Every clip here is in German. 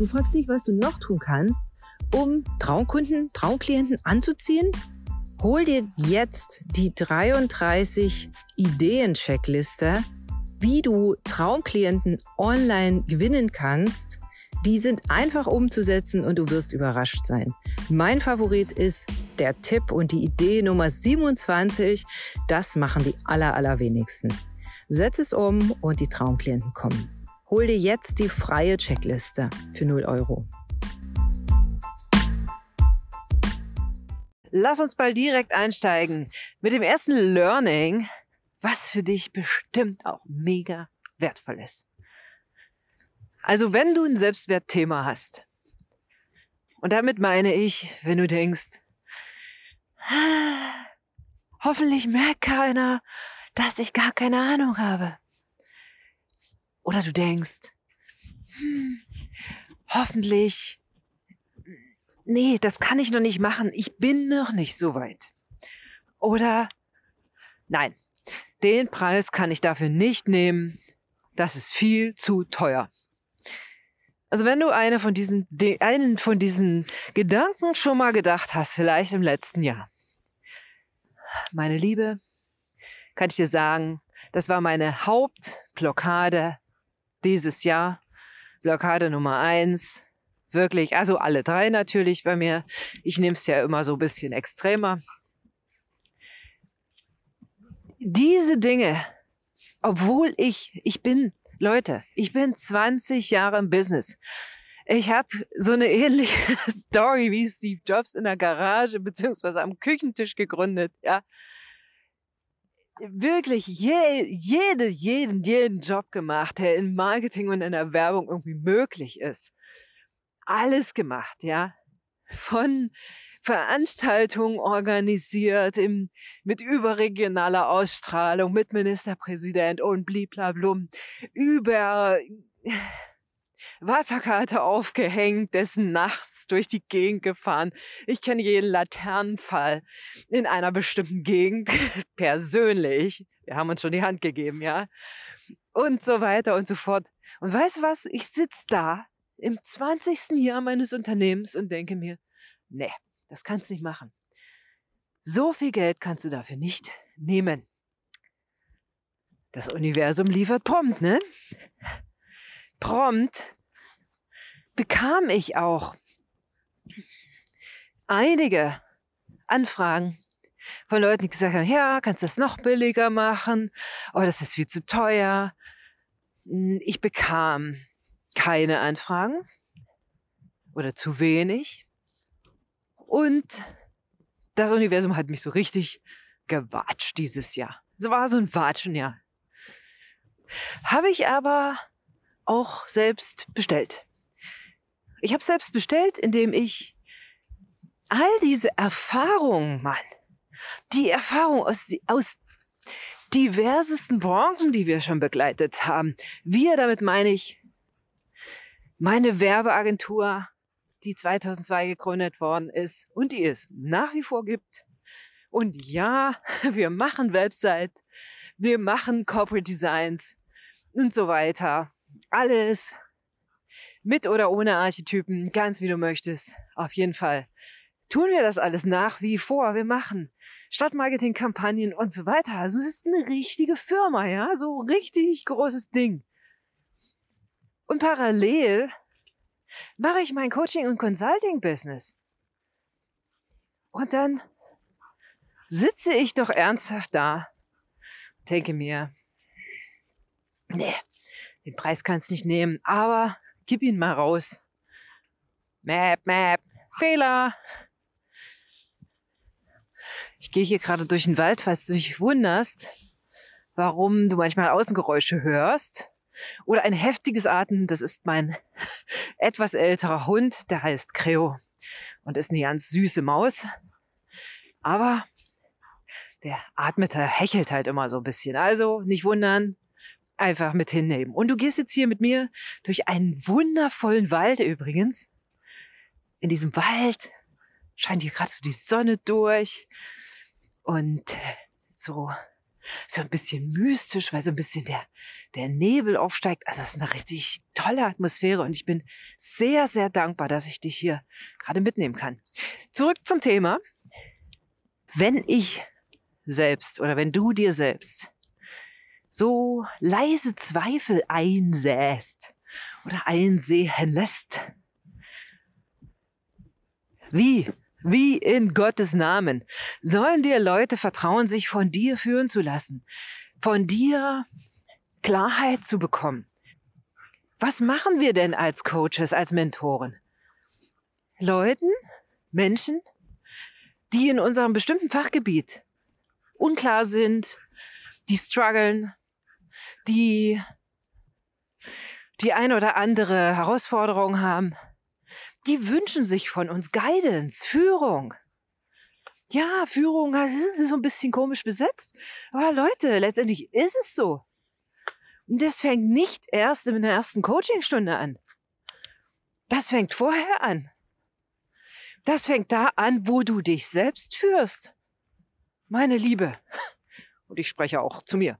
Du fragst dich, was du noch tun kannst, um Traumkunden, Traumklienten anzuziehen? Hol dir jetzt die 33 Ideen-Checkliste, wie du Traumklienten online gewinnen kannst. Die sind einfach umzusetzen und du wirst überrascht sein. Mein Favorit ist der Tipp und die Idee Nummer 27. Das machen die aller, allerwenigsten. Setz es um und die Traumklienten kommen. Hol dir jetzt die freie Checkliste für 0 Euro. Lass uns bald direkt einsteigen mit dem ersten Learning, was für dich bestimmt auch mega wertvoll ist. Also wenn du ein Selbstwertthema hast, und damit meine ich, wenn du denkst, hoffentlich merkt keiner, dass ich gar keine Ahnung habe. Oder du denkst, hm, hoffentlich nee, das kann ich noch nicht machen, ich bin noch nicht so weit. Oder nein, den Preis kann ich dafür nicht nehmen, das ist viel zu teuer. Also wenn du eine von diesen, einen von diesen Gedanken schon mal gedacht hast, vielleicht im letzten Jahr, meine Liebe, kann ich dir sagen, das war meine Hauptblockade dieses Jahr. Blockade Nummer eins, Wirklich, also alle drei natürlich bei mir. Ich nehme es ja immer so ein bisschen extremer. Diese Dinge, obwohl ich, ich bin, Leute, ich bin 20 Jahre im Business. Ich habe so eine ähnliche Story wie Steve Jobs in der Garage beziehungsweise am Küchentisch gegründet, ja. Wirklich je, jede, jeden, jeden Job gemacht, der in Marketing und in der Werbung irgendwie möglich ist alles gemacht, ja. Von Veranstaltungen organisiert im, mit überregionaler Ausstrahlung, mit Ministerpräsident und bliblablum, über Wahlplakate aufgehängt, dessen nachts durch die Gegend gefahren. Ich kenne jeden Laternenfall in einer bestimmten Gegend persönlich. Wir haben uns schon die Hand gegeben, ja. Und so weiter und so fort. Und weißt du was? Ich sitz da im 20. Jahr meines Unternehmens und denke mir, nee, das kannst du nicht machen. So viel Geld kannst du dafür nicht nehmen. Das Universum liefert prompt, ne? Prompt bekam ich auch einige Anfragen von Leuten, die gesagt haben, ja, kannst du das noch billiger machen? Oh, das ist viel zu teuer. Hm, ich bekam keine Anfragen oder zu wenig. Und das Universum hat mich so richtig gewatscht dieses Jahr. Es war so ein Watschenjahr. Habe ich aber auch selbst bestellt. Ich habe selbst bestellt, indem ich all diese Erfahrungen, Mann, die Erfahrung aus, aus diversesten Branchen, die wir schon begleitet haben. Wir, damit meine ich meine Werbeagentur, die 2002 gegründet worden ist und die es nach wie vor gibt. Und ja, wir machen Website, wir machen Corporate Designs und so weiter. Alles mit oder ohne Archetypen, ganz wie du möchtest. Auf jeden Fall tun wir das alles nach wie vor. Wir machen Stadtmarketing-Kampagnen und so weiter. Also es ist eine richtige Firma, ja, so richtig großes Ding. Und parallel mache ich mein Coaching- und Consulting-Business. Und dann sitze ich doch ernsthaft da, denke mir, nee, den Preis kannst du nicht nehmen, aber gib ihn mal raus. Map, Map, Fehler. Ich gehe hier gerade durch den Wald, falls du dich wunderst, warum du manchmal Außengeräusche hörst. Oder ein heftiges Atmen, das ist mein etwas älterer Hund, der heißt Creo und ist eine ganz süße Maus. Aber der atmete, hechelt halt immer so ein bisschen. Also nicht wundern, einfach mit hinnehmen. Und du gehst jetzt hier mit mir durch einen wundervollen Wald übrigens. In diesem Wald scheint hier gerade so die Sonne durch und so so ein bisschen mystisch, weil so ein bisschen der, der Nebel aufsteigt. Also es ist eine richtig tolle Atmosphäre und ich bin sehr, sehr dankbar, dass ich dich hier gerade mitnehmen kann. Zurück zum Thema. Wenn ich selbst oder wenn du dir selbst so leise Zweifel einsäst oder einsehen lässt, wie wie in Gottes Namen sollen dir Leute vertrauen, sich von dir führen zu lassen, von dir Klarheit zu bekommen. Was machen wir denn als Coaches, als Mentoren? Leuten, Menschen, die in unserem bestimmten Fachgebiet unklar sind, die strugglen, die die eine oder andere Herausforderung haben, die wünschen sich von uns Guidance, Führung. Ja, Führung ist so ein bisschen komisch besetzt. Aber Leute, letztendlich ist es so. Und das fängt nicht erst in der ersten Coachingstunde an. Das fängt vorher an. Das fängt da an, wo du dich selbst führst. Meine Liebe. Und ich spreche auch zu mir.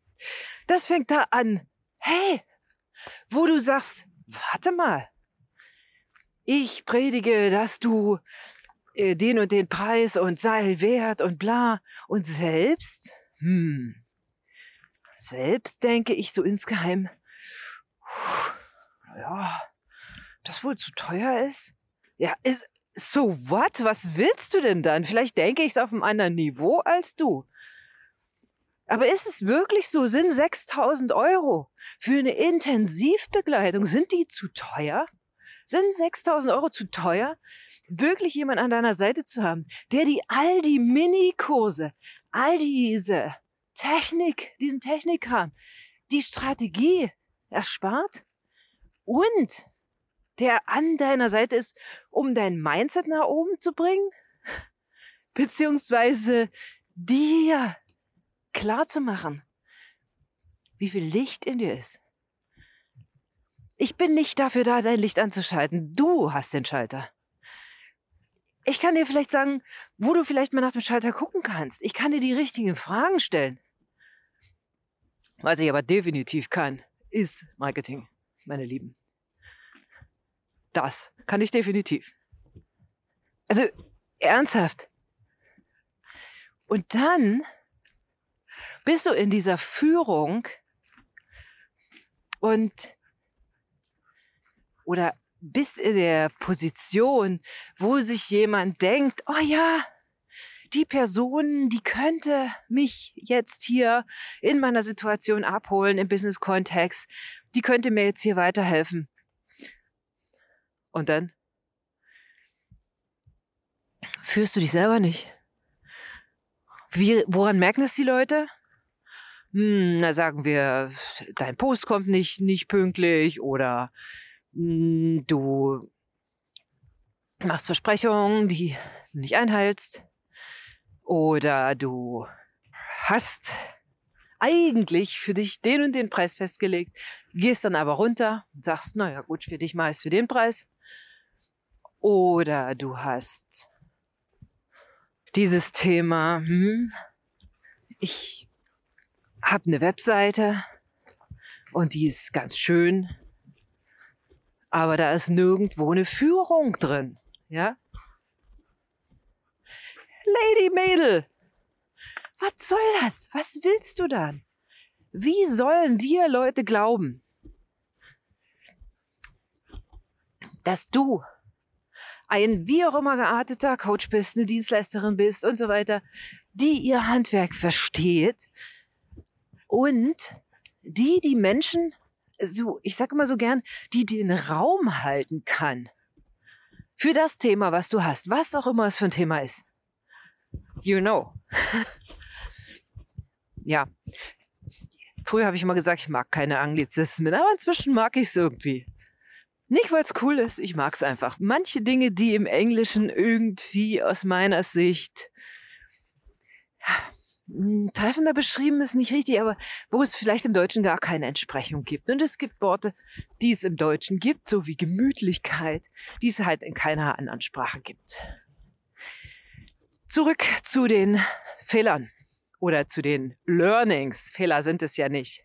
Das fängt da an. Hey, wo du sagst, warte mal, ich predige, dass du äh, den und den Preis und sei wert und bla. Und selbst, hm, selbst denke ich so insgeheim, ja, das wohl zu teuer ist. Ja, ist, so what? Was willst du denn dann? Vielleicht denke ich es auf einem anderen Niveau als du. Aber ist es wirklich so? Sind 6000 Euro für eine Intensivbegleitung, sind die zu teuer? Sind 6000 Euro zu teuer? Wirklich jemand an deiner Seite zu haben, der die all die Minikurse, all diese Technik, diesen Technikkram, die Strategie erspart und der an deiner Seite ist, um dein Mindset nach oben zu bringen, beziehungsweise dir klar zu machen, wie viel Licht in dir ist. Ich bin nicht dafür da, dein Licht anzuschalten. Du hast den Schalter. Ich kann dir vielleicht sagen, wo du vielleicht mal nach dem Schalter gucken kannst. Ich kann dir die richtigen Fragen stellen. Was ich aber definitiv kann, ist Marketing, meine Lieben. Das kann ich definitiv. Also ernsthaft. Und dann bist du in dieser Führung und oder bis in der Position, wo sich jemand denkt, oh ja, die Person, die könnte mich jetzt hier in meiner Situation abholen im Business-Kontext, die könnte mir jetzt hier weiterhelfen. Und dann führst du dich selber nicht. Wie, woran merken es die Leute? Hm, na sagen wir, dein Post kommt nicht, nicht pünktlich oder hm, du machst Versprechungen, die du nicht einhältst. Oder du hast eigentlich für dich den und den Preis festgelegt, gehst dann aber runter und sagst, naja gut, für dich mal ist für den Preis. Oder du hast dieses Thema, hm, ich habe eine Webseite und die ist ganz schön aber da ist nirgendwo eine Führung drin, ja? Lady Mädel, was soll das? Was willst du dann? Wie sollen dir Leute glauben, dass du ein wie auch immer gearteter Coach bist, eine Dienstleisterin bist und so weiter, die ihr Handwerk versteht und die die Menschen so, ich sage immer so gern, die den Raum halten kann. Für das Thema, was du hast, was auch immer es für ein Thema ist. You know. ja. Früher habe ich immer gesagt, ich mag keine Anglizismen, aber inzwischen mag ich es irgendwie. Nicht, weil es cool ist, ich mag es einfach. Manche Dinge, die im Englischen irgendwie aus meiner Sicht hm, treffender beschrieben ist nicht richtig, aber wo es vielleicht im Deutschen gar keine Entsprechung gibt. Und es gibt Worte, die es im Deutschen gibt, so wie Gemütlichkeit, die es halt in keiner anderen Sprache gibt. Zurück zu den Fehlern oder zu den Learnings. Fehler sind es ja nicht.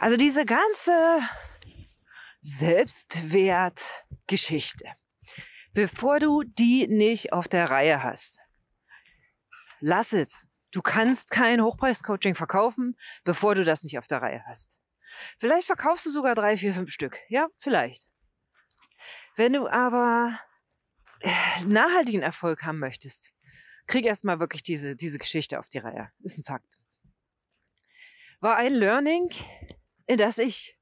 Also diese ganze Selbstwertgeschichte, bevor du die nicht auf der Reihe hast, lass es. Du kannst kein Hochpreis-Coaching verkaufen, bevor du das nicht auf der Reihe hast. Vielleicht verkaufst du sogar drei, vier, fünf Stück. Ja, vielleicht. Wenn du aber äh, nachhaltigen Erfolg haben möchtest, krieg erstmal wirklich diese, diese Geschichte auf die Reihe. Ist ein Fakt. War ein Learning, in das ich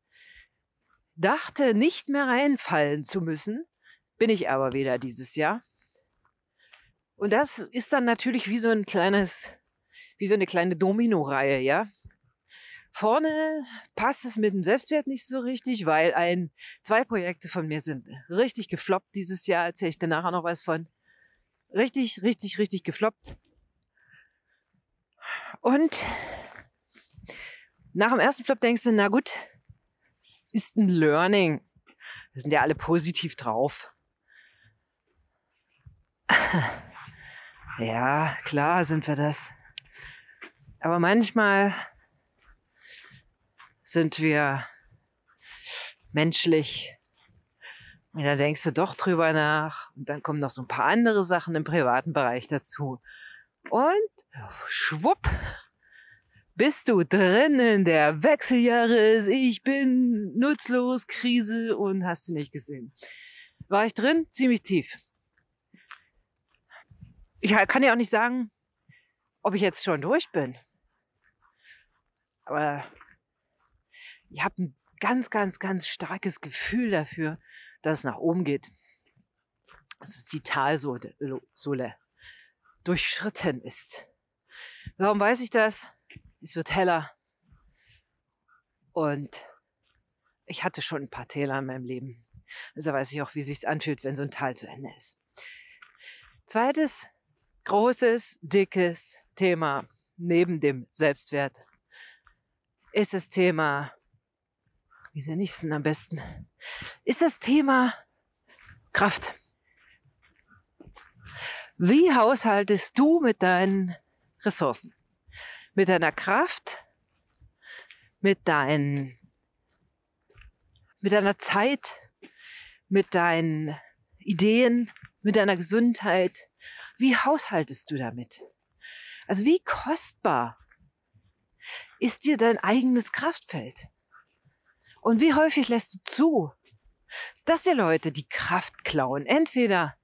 dachte, nicht mehr reinfallen zu müssen, bin ich aber wieder dieses Jahr. Und das ist dann natürlich wie so ein kleines wie so eine kleine Domino-Reihe, ja. Vorne passt es mit dem Selbstwert nicht so richtig, weil ein, zwei Projekte von mir sind richtig gefloppt dieses Jahr. Erzähle ich dir nachher noch was von. Richtig, richtig, richtig gefloppt. Und nach dem ersten Flop denkst du, na gut, ist ein Learning. Wir sind ja alle positiv drauf. Ja, klar sind wir das. Aber manchmal sind wir menschlich. Und da denkst du doch drüber nach. Und dann kommen noch so ein paar andere Sachen im privaten Bereich dazu. Und schwupp, bist du drin in der Wechseljahres, ich bin nutzlos, Krise und hast du nicht gesehen. War ich drin? Ziemlich tief. Ich kann ja auch nicht sagen, ob ich jetzt schon durch bin. Aber ich habe ein ganz, ganz, ganz starkes Gefühl dafür, dass es nach oben geht. Dass es die Talsohle durchschritten ist. Warum weiß ich das? Es wird heller. Und ich hatte schon ein paar Täler in meinem Leben. Also weiß ich auch, wie es sich anfühlt, wenn so ein Tal zu Ende ist. Zweites großes, dickes Thema neben dem Selbstwert ist das Thema, wie nenne ich es denn am besten, ist das Thema Kraft. Wie haushaltest du mit deinen Ressourcen? Mit deiner Kraft, mit deinen, mit deiner Zeit, mit deinen Ideen, mit deiner Gesundheit? Wie haushaltest du damit? Also wie kostbar ist dir dein eigenes Kraftfeld? Und wie häufig lässt du zu, dass dir Leute die Kraft klauen? Entweder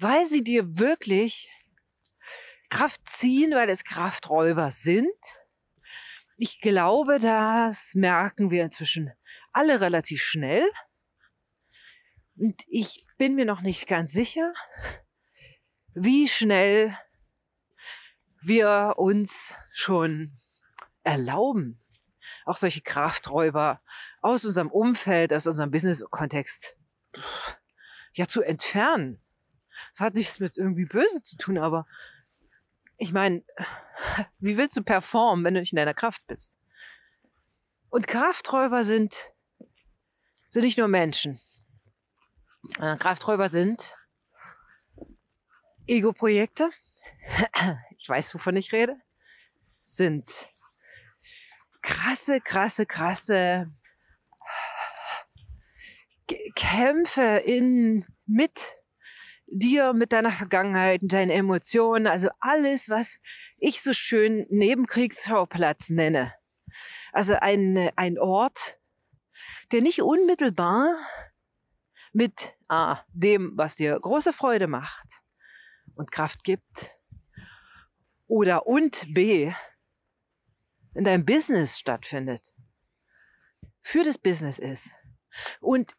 weil sie dir wirklich Kraft ziehen, weil es Krafträuber sind. Ich glaube, das merken wir inzwischen alle relativ schnell. Und ich bin mir noch nicht ganz sicher, wie schnell wir uns schon erlauben, auch solche Krafträuber aus unserem Umfeld, aus unserem Business-Kontext ja zu entfernen. Das hat nichts mit irgendwie böse zu tun, aber ich meine, wie willst du performen, wenn du nicht in deiner Kraft bist? Und Krafträuber sind, sind nicht nur Menschen. Äh, Krafträuber sind Ego-Projekte. Ich weiß, wovon ich rede. Sind krasse, krasse, krasse Kämpfe in, mit dir, mit deiner Vergangenheit, und deinen Emotionen, also alles, was ich so schön Nebenkriegsschauplatz nenne. Also ein, ein Ort, der nicht unmittelbar mit A, dem, was dir große Freude macht und Kraft gibt, oder und B, in deinem Business stattfindet, für das Business ist. Und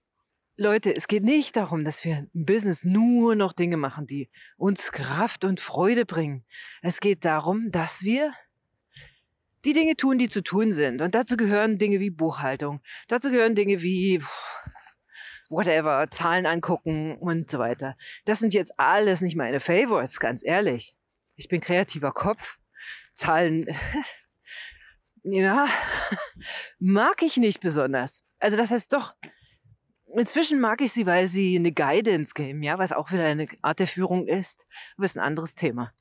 Leute, es geht nicht darum, dass wir im Business nur noch Dinge machen, die uns Kraft und Freude bringen. Es geht darum, dass wir die Dinge tun, die zu tun sind. Und dazu gehören Dinge wie Buchhaltung. Dazu gehören Dinge wie whatever, Zahlen angucken und so weiter. Das sind jetzt alles nicht meine Favorites, ganz ehrlich. Ich bin kreativer Kopf. Zahlen ja, mag ich nicht besonders. Also das heißt doch, inzwischen mag ich sie, weil sie eine Guidance geben, ja, was auch wieder eine Art der Führung ist, aber ist ein anderes Thema.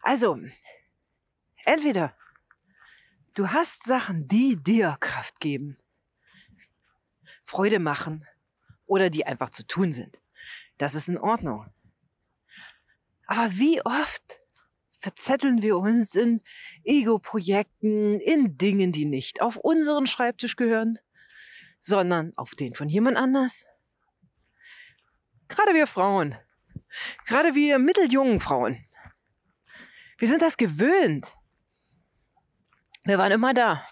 Also, entweder du hast Sachen, die dir Kraft geben, Freude machen oder die einfach zu tun sind. Das ist in Ordnung. Aber wie oft verzetteln wir uns in Ego-Projekten, in Dingen, die nicht auf unseren Schreibtisch gehören, sondern auf den von jemand anders? Gerade wir Frauen, gerade wir mitteljungen Frauen, wir sind das gewöhnt. Wir waren immer da.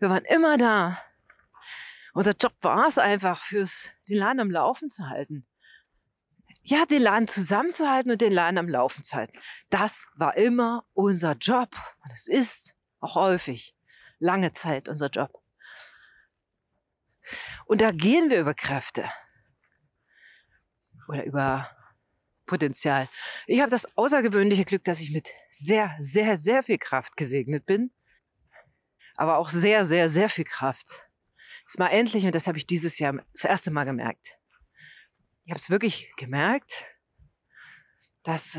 Wir waren immer da. Unser Job war es einfach, fürs, den Laden am Laufen zu halten. Ja, den Laden zusammenzuhalten und den Laden am Laufen zu halten. Das war immer unser Job. Und es ist auch häufig lange Zeit unser Job. Und da gehen wir über Kräfte. Oder über Potenzial. Ich habe das außergewöhnliche Glück, dass ich mit sehr, sehr, sehr viel Kraft gesegnet bin. Aber auch sehr, sehr, sehr viel Kraft. Ist mal endlich, und das habe ich dieses Jahr das erste Mal gemerkt. Ich habe es wirklich gemerkt, dass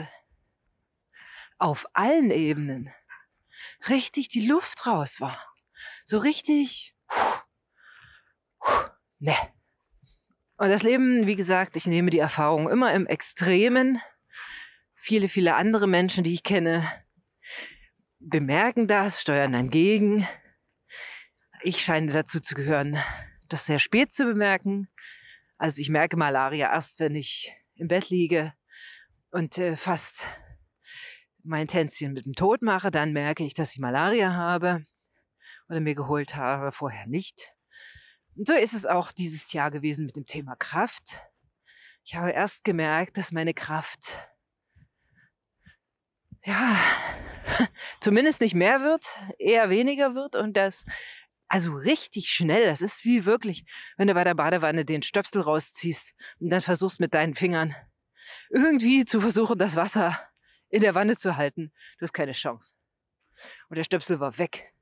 auf allen Ebenen richtig die Luft raus war. So richtig, ne. Und das Leben, wie gesagt, ich nehme die Erfahrung immer im Extremen. Viele, viele andere Menschen, die ich kenne, bemerken das, steuern dann gegen. Ich scheine dazu zu gehören, das sehr spät zu bemerken. Also ich merke Malaria erst, wenn ich im Bett liege und äh, fast mein Tänzchen mit dem Tod mache, dann merke ich, dass ich Malaria habe oder mir geholt habe, vorher nicht. Und so ist es auch dieses Jahr gewesen mit dem Thema Kraft. Ich habe erst gemerkt, dass meine Kraft ja zumindest nicht mehr wird, eher weniger wird und dass also richtig schnell, das ist wie wirklich, wenn du bei der Badewanne den Stöpsel rausziehst und dann versuchst mit deinen Fingern irgendwie zu versuchen, das Wasser in der Wanne zu halten. Du hast keine Chance. Und der Stöpsel war weg.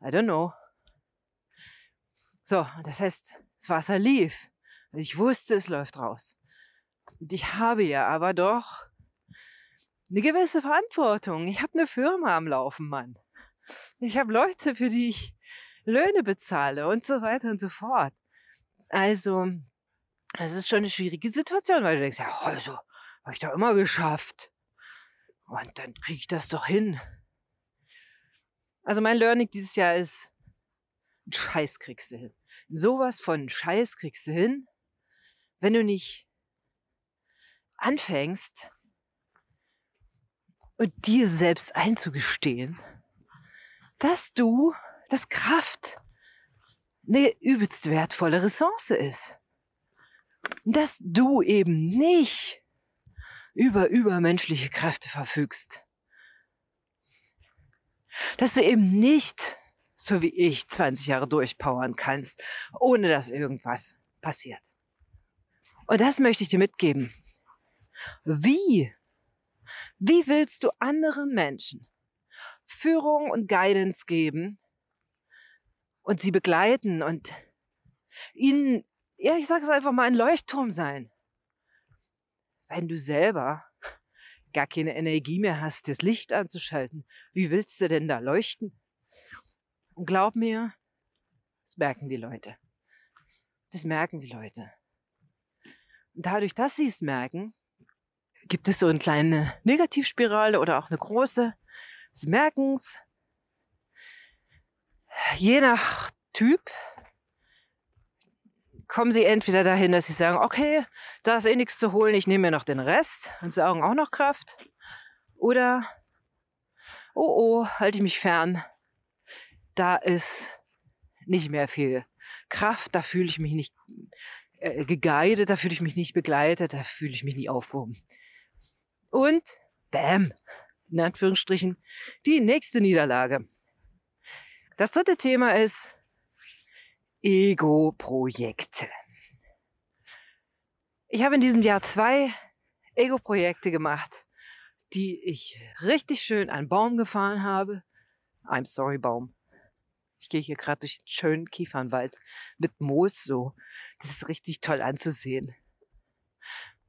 I don't know. So, das heißt, das Wasser lief. Ich wusste, es läuft raus. Und ich habe ja aber doch eine gewisse Verantwortung. Ich habe eine Firma am Laufen, Mann. Ich habe Leute, für die ich Löhne bezahle und so weiter und so fort. Also, es ist schon eine schwierige Situation, weil du denkst, ja, also, habe ich doch immer geschafft. Und dann kriege ich das doch hin. Also mein Learning dieses Jahr ist, einen Scheiß kriegst du hin. Sowas von Scheiß kriegst du hin, wenn du nicht anfängst und dir selbst einzugestehen, dass du, dass Kraft eine übelst wertvolle Ressource ist. Dass du eben nicht über übermenschliche Kräfte verfügst. Dass du eben nicht so wie ich 20 Jahre durchpowern kannst, ohne dass irgendwas passiert. Und das möchte ich dir mitgeben. Wie? Wie willst du anderen Menschen Führung und Guidance geben und sie begleiten und ihnen, ja, ich sage es einfach mal, ein Leuchtturm sein? Wenn du selber gar keine Energie mehr hast, das Licht anzuschalten, wie willst du denn da leuchten? Und glaub mir, das merken die Leute. Das merken die Leute. Und dadurch, dass sie es merken, gibt es so eine kleine Negativspirale oder auch eine große. Sie merken es. Je nach Typ kommen sie entweder dahin, dass sie sagen, okay, da ist eh nichts zu holen, ich nehme mir noch den Rest und saugen auch noch Kraft. Oder, oh oh, halte ich mich fern, da ist nicht mehr viel Kraft, da fühle ich mich nicht äh, geguidet, da fühle ich mich nicht begleitet, da fühle ich mich nicht aufgehoben. Und bam, in Anführungsstrichen, die nächste Niederlage. Das dritte Thema ist Ego-Projekte. Ich habe in diesem Jahr zwei Ego-Projekte gemacht, die ich richtig schön an Baum gefahren habe. I'm sorry, Baum. Ich gehe hier gerade durch einen schönen Kiefernwald mit Moos so. Das ist richtig toll anzusehen.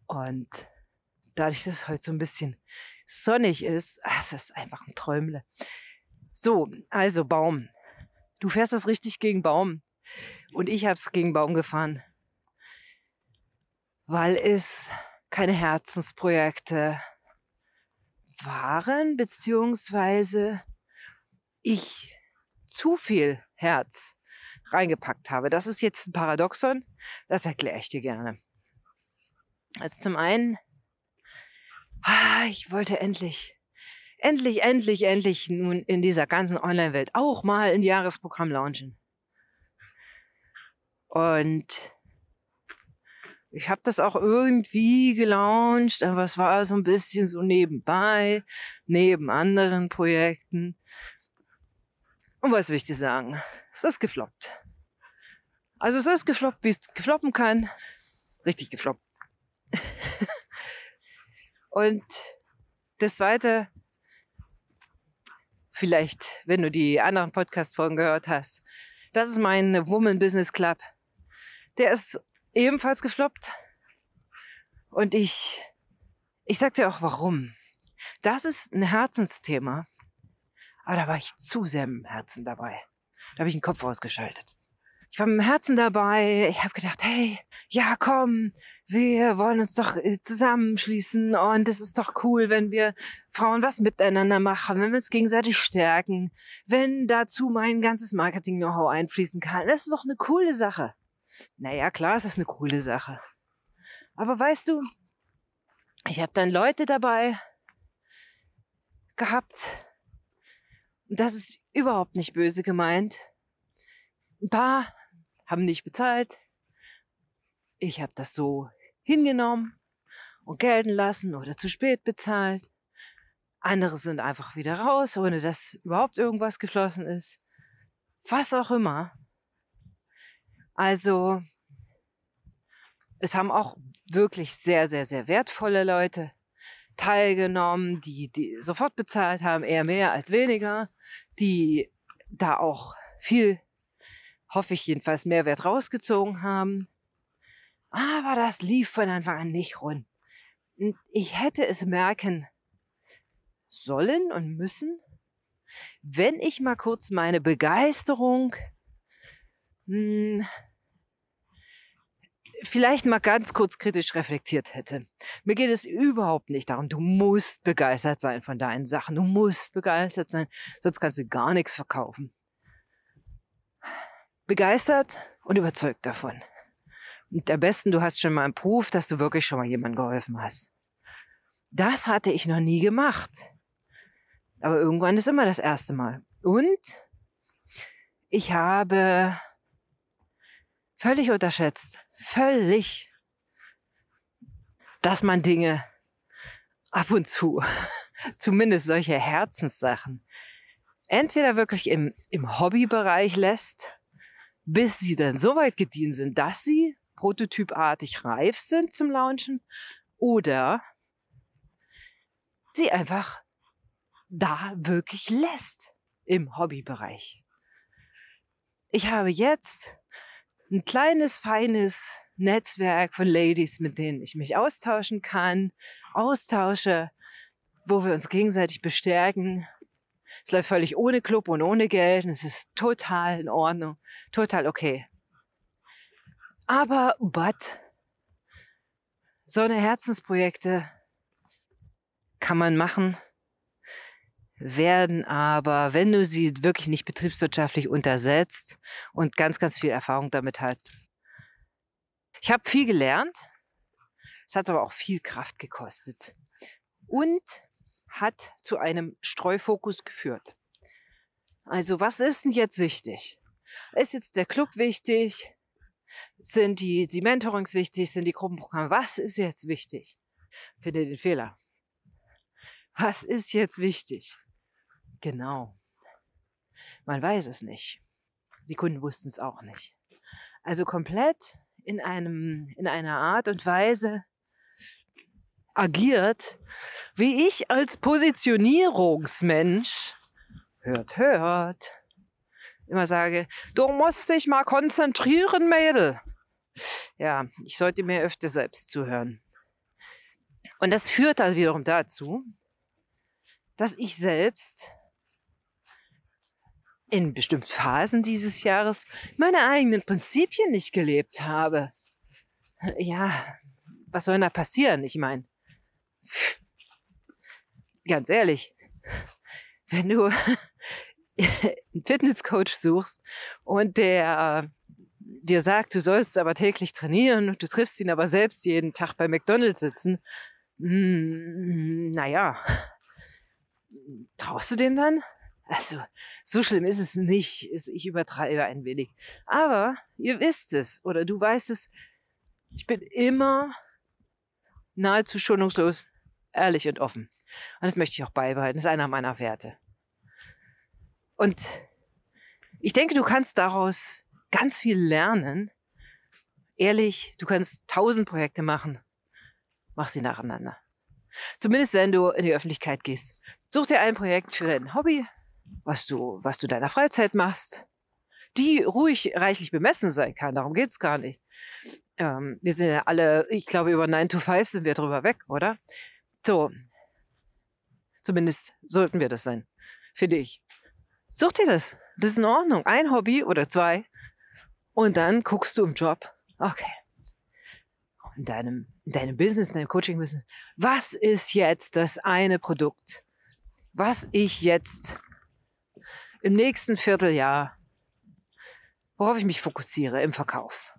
Und dadurch, dass heute so ein bisschen sonnig ist. Das ist einfach ein Träumle. So, also Baum. Du fährst das richtig gegen Baum. Und ich habe es gegen Baum gefahren. Weil es keine Herzensprojekte waren, beziehungsweise ich zu viel Herz reingepackt habe. Das ist jetzt ein Paradoxon, das erkläre ich dir gerne. Also zum einen, ah, ich wollte endlich, endlich, endlich, endlich nun in dieser ganzen Online-Welt auch mal ein Jahresprogramm launchen. Und ich habe das auch irgendwie gelauncht, aber es war so ein bisschen so nebenbei, neben anderen Projekten. Und was will ich dir sagen? Es ist gefloppt. Also es ist gefloppt, wie es gefloppen kann. Richtig gefloppt. Und das zweite, vielleicht, wenn du die anderen Podcast-Folgen gehört hast, das ist mein Woman Business Club. Der ist ebenfalls gefloppt. Und ich, ich sag dir auch warum. Das ist ein Herzensthema. Aber da war ich zu sehr im Herzen dabei. Da habe ich den Kopf ausgeschaltet. Ich war mit dem Herzen dabei. Ich habe gedacht, hey, ja, komm, wir wollen uns doch äh, zusammenschließen und es ist doch cool, wenn wir Frauen was miteinander machen, wenn wir uns gegenseitig stärken, wenn dazu mein ganzes Marketing-Know-how einfließen kann. Das ist doch eine coole Sache. Naja, klar, es ist eine coole Sache. Aber weißt du, ich habe dann Leute dabei gehabt, das ist überhaupt nicht böse gemeint. Ein paar haben nicht bezahlt. Ich habe das so hingenommen und gelten lassen oder zu spät bezahlt. Andere sind einfach wieder raus, ohne dass überhaupt irgendwas geflossen ist. Was auch immer. Also, es haben auch wirklich sehr, sehr, sehr wertvolle Leute teilgenommen, die, die sofort bezahlt haben, eher mehr als weniger, die da auch viel, hoffe ich jedenfalls, Mehrwert rausgezogen haben. Aber das lief von Anfang an nicht rund. Und ich hätte es merken sollen und müssen, wenn ich mal kurz meine Begeisterung mh, hm, vielleicht mal ganz kurz kritisch reflektiert hätte. Mir geht es überhaupt nicht darum, du musst begeistert sein von deinen Sachen, du musst begeistert sein, sonst kannst du gar nichts verkaufen. Begeistert und überzeugt davon. Und am besten, du hast schon mal einen Proof, dass du wirklich schon mal jemandem geholfen hast. Das hatte ich noch nie gemacht. Aber irgendwann ist immer das erste Mal. Und ich habe völlig unterschätzt, völlig, dass man Dinge ab und zu, zumindest solche Herzenssachen, entweder wirklich im, im Hobbybereich lässt, bis sie dann so weit gedient sind, dass sie prototypartig reif sind zum Launchen, oder sie einfach da wirklich lässt im Hobbybereich. Ich habe jetzt ein kleines, feines Netzwerk von Ladies, mit denen ich mich austauschen kann, austausche, wo wir uns gegenseitig bestärken. Es läuft völlig ohne Club und ohne Geld und es ist total in Ordnung, total okay. Aber, but, so eine Herzensprojekte kann man machen, werden aber, wenn du sie wirklich nicht betriebswirtschaftlich untersetzt und ganz, ganz viel Erfahrung damit hat. Ich habe viel gelernt, es hat aber auch viel Kraft gekostet und hat zu einem Streufokus geführt. Also was ist denn jetzt wichtig? Ist jetzt der Club wichtig? Sind die, die Mentorings wichtig? Sind die Gruppenprogramme? Was ist jetzt wichtig? Finde den Fehler. Was ist jetzt wichtig? Genau. Man weiß es nicht. Die Kunden wussten es auch nicht. Also komplett in einem, in einer Art und Weise agiert, wie ich als Positionierungsmensch, hört, hört, immer sage, du musst dich mal konzentrieren, Mädel. Ja, ich sollte mir öfter selbst zuhören. Und das führt dann wiederum dazu, dass ich selbst in bestimmten Phasen dieses Jahres meine eigenen Prinzipien nicht gelebt habe. Ja, was soll da passieren? Ich meine, ganz ehrlich, wenn du einen Fitnesscoach suchst und der dir sagt, du sollst aber täglich trainieren du triffst ihn aber selbst jeden Tag bei McDonald's sitzen, hm, naja, traust du dem dann? Also, so schlimm ist es nicht. Ich übertreibe ein wenig. Aber ihr wisst es oder du weißt es. Ich bin immer nahezu schonungslos ehrlich und offen. Und das möchte ich auch beibehalten. Das ist einer meiner Werte. Und ich denke, du kannst daraus ganz viel lernen. Ehrlich, du kannst tausend Projekte machen. Mach sie nacheinander. Zumindest wenn du in die Öffentlichkeit gehst. Such dir ein Projekt für dein Hobby, was du, was du deiner Freizeit machst, die ruhig reichlich bemessen sein kann. Darum geht's gar nicht. Ähm, wir sind ja alle, ich glaube, über 9 to 5 sind wir drüber weg, oder? So. Zumindest sollten wir das sein. Für dich. Such dir das. Das ist in Ordnung. Ein Hobby oder zwei. Und dann guckst du im Job. Okay. In deinem, in deinem Business, in deinem Coaching-Business. Was ist jetzt das eine Produkt, was ich jetzt im nächsten Vierteljahr, worauf ich mich fokussiere im Verkauf?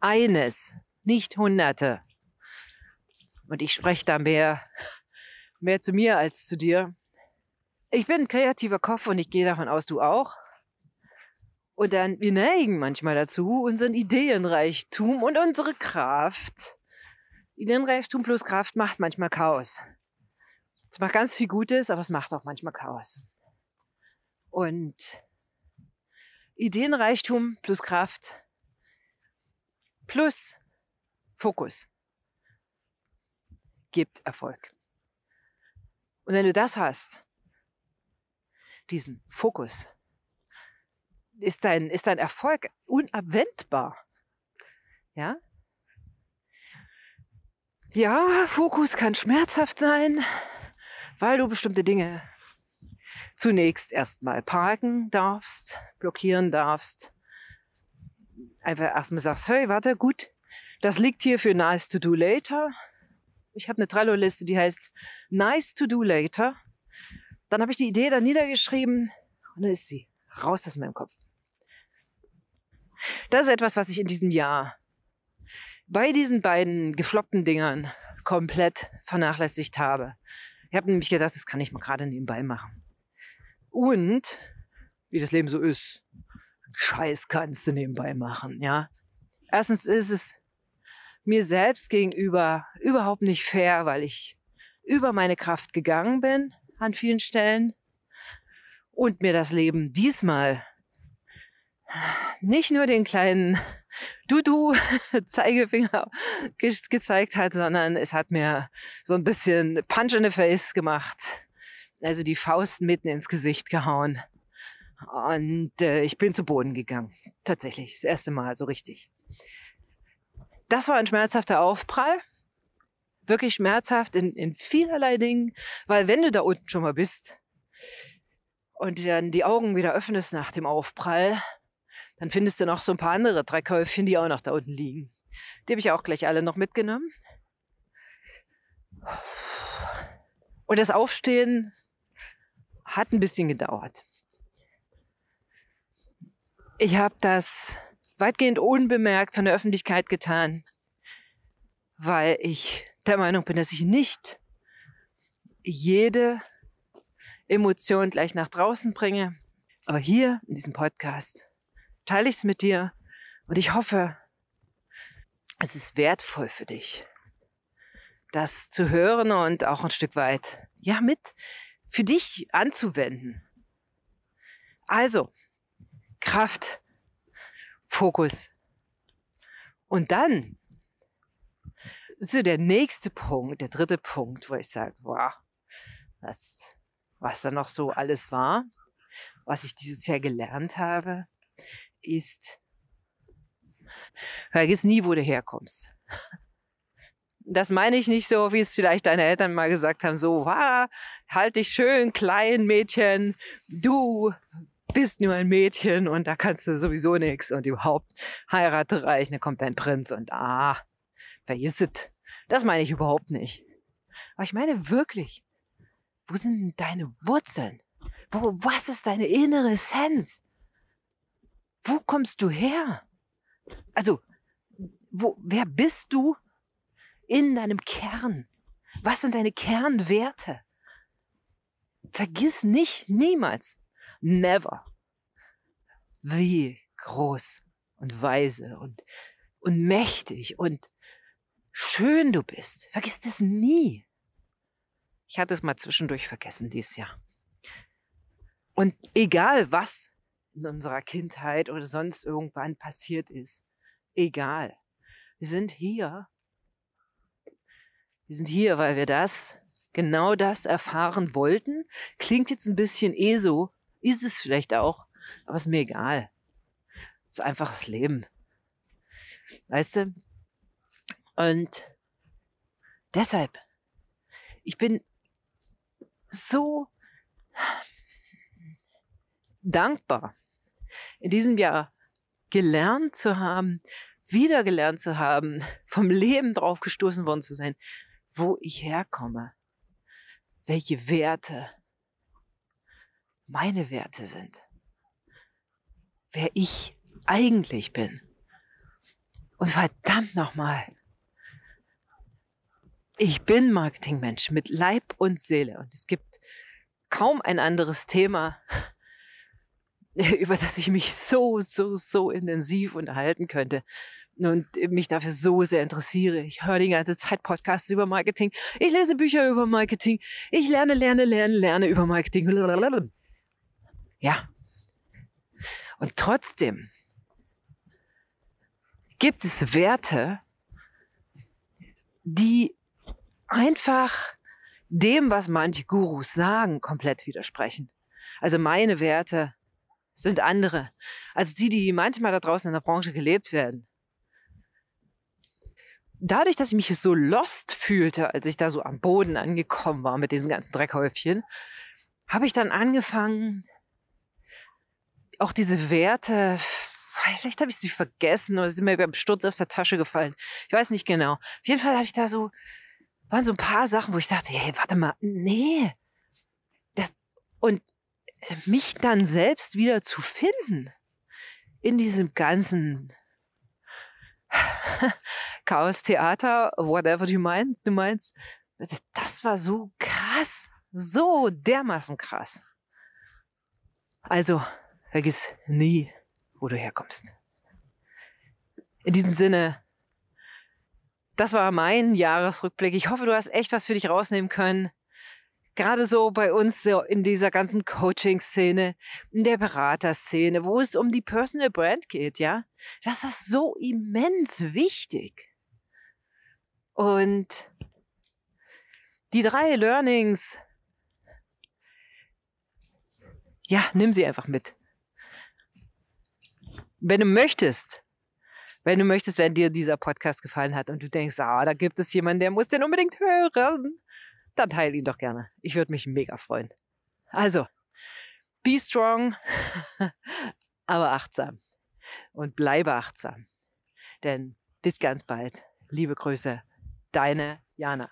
Eines, nicht Hunderte. Und ich spreche da mehr, mehr zu mir als zu dir. Ich bin ein kreativer Kopf und ich gehe davon aus, du auch. Und dann, wir neigen manchmal dazu, unseren Ideenreichtum und unsere Kraft. Ideenreichtum plus Kraft macht manchmal Chaos. Es macht ganz viel Gutes, aber es macht auch manchmal Chaos. Und Ideenreichtum plus Kraft plus Fokus gibt Erfolg. Und wenn du das hast, diesen Fokus, ist dein, ist dein Erfolg unabwendbar. Ja? Ja, Fokus kann schmerzhaft sein, weil du bestimmte Dinge zunächst erstmal parken darfst, blockieren darfst. Einfach erstmal sagst, hey, warte, gut, das liegt hier für Nice to Do Later. Ich habe eine Trello-Liste, die heißt Nice to Do Later. Dann habe ich die Idee da niedergeschrieben und dann ist sie raus aus meinem Kopf. Das ist etwas, was ich in diesem Jahr bei diesen beiden gefloppten Dingern komplett vernachlässigt habe. Ich habe nämlich gedacht, das kann ich mal gerade nebenbei machen. Und wie das Leben so ist, Scheiß kannst du nebenbei machen, ja. Erstens ist es mir selbst gegenüber überhaupt nicht fair, weil ich über meine Kraft gegangen bin an vielen Stellen und mir das Leben diesmal nicht nur den kleinen Du-Du-Zeigefinger ge gezeigt hat, sondern es hat mir so ein bisschen Punch in the Face gemacht. Also die Faust mitten ins Gesicht gehauen. Und äh, ich bin zu Boden gegangen. Tatsächlich, das erste Mal so richtig. Das war ein schmerzhafter Aufprall wirklich schmerzhaft in, in vielerlei Dingen, weil wenn du da unten schon mal bist und dann die Augen wieder öffnest nach dem Aufprall, dann findest du noch so ein paar andere drei Käufchen, die auch noch da unten liegen. Die habe ich auch gleich alle noch mitgenommen. Und das Aufstehen hat ein bisschen gedauert. Ich habe das weitgehend unbemerkt von der Öffentlichkeit getan, weil ich der Meinung bin, dass ich nicht jede Emotion gleich nach draußen bringe. Aber hier in diesem Podcast teile ich es mit dir und ich hoffe, es ist wertvoll für dich, das zu hören und auch ein Stück weit, ja, mit für dich anzuwenden. Also, Kraft, Fokus. Und dann so der nächste Punkt, der dritte Punkt, wo ich sage, wow, was, was da noch so alles war, was ich dieses Jahr gelernt habe, ist, vergiss nie, wo du herkommst. Das meine ich nicht so, wie es vielleicht deine Eltern mal gesagt haben, so, ah, halt dich schön klein, Mädchen, du bist nur ein Mädchen und da kannst du sowieso nichts und überhaupt heirate reich, dann kommt dein Prinz und ah, vergiss es. Das meine ich überhaupt nicht. Aber ich meine wirklich, wo sind deine Wurzeln? Wo, was ist deine innere Essenz? Wo kommst du her? Also, wo, wer bist du in deinem Kern? Was sind deine Kernwerte? Vergiss nicht, niemals, never, wie groß und weise und, und mächtig und schön du bist. Vergiss das nie. Ich hatte es mal zwischendurch vergessen dieses Jahr. Und egal was in unserer Kindheit oder sonst irgendwann passiert ist, egal. Wir sind hier. Wir sind hier, weil wir das, genau das erfahren wollten. Klingt jetzt ein bisschen eh so, ist es vielleicht auch, aber ist mir egal. ist einfach das Leben. Weißt du? Und deshalb, ich bin so dankbar, in diesem Jahr gelernt zu haben, wieder gelernt zu haben, vom Leben drauf gestoßen worden zu sein, wo ich herkomme, welche Werte meine Werte sind, wer ich eigentlich bin. Und verdammt nochmal, ich bin Marketingmensch mit Leib und Seele und es gibt kaum ein anderes Thema, über das ich mich so, so, so intensiv unterhalten könnte und mich dafür so sehr interessiere. Ich höre die ganze Zeit Podcasts über Marketing. Ich lese Bücher über Marketing. Ich lerne, lerne, lerne, lerne über Marketing. Ja. Und trotzdem gibt es Werte, die einfach dem, was manche Gurus sagen, komplett widersprechen. Also meine Werte sind andere als die, die manchmal da draußen in der Branche gelebt werden. Dadurch, dass ich mich so lost fühlte, als ich da so am Boden angekommen war mit diesen ganzen Dreckhäufchen, habe ich dann angefangen, auch diese Werte, vielleicht habe ich sie vergessen oder sind mir beim Sturz aus der Tasche gefallen. Ich weiß nicht genau. Auf jeden Fall habe ich da so, waren so ein paar Sachen, wo ich dachte, hey, warte mal, nee. Das, und mich dann selbst wieder zu finden in diesem ganzen Chaos-Theater, whatever du meinst, du meinst, das war so krass, so dermaßen krass. Also, vergiss nie, wo du herkommst. In diesem Sinne, das war mein Jahresrückblick. Ich hoffe, du hast echt was für dich rausnehmen können gerade so bei uns in dieser ganzen Coaching-Szene, in der Beraterszene, wo es um die Personal Brand geht, ja, das ist so immens wichtig. Und die drei Learnings, ja, nimm sie einfach mit. Wenn du möchtest, wenn du möchtest, wenn dir dieser Podcast gefallen hat und du denkst, ah, da gibt es jemanden, der muss den unbedingt hören, dann teile ihn doch gerne. Ich würde mich mega freuen. Also, be strong, aber achtsam. Und bleibe achtsam. Denn bis ganz bald. Liebe Grüße, deine Jana.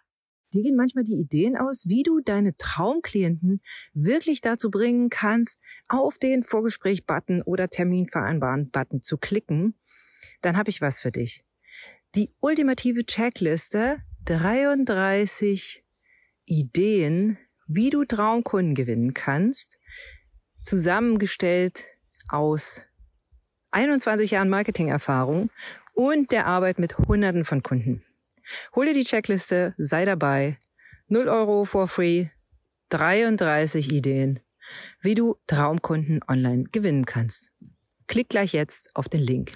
Dir gehen manchmal die Ideen aus, wie du deine Traumklienten wirklich dazu bringen kannst, auf den Vorgespräch-Button oder Termin vereinbaren-Button zu klicken. Dann habe ich was für dich. Die ultimative Checkliste 33 Ideen, wie du Traumkunden gewinnen kannst, zusammengestellt aus 21 Jahren Marketingerfahrung und der Arbeit mit Hunderten von Kunden. Hol dir die Checkliste, sei dabei. 0 Euro for free, 33 Ideen, wie du Traumkunden online gewinnen kannst. Klick gleich jetzt auf den Link.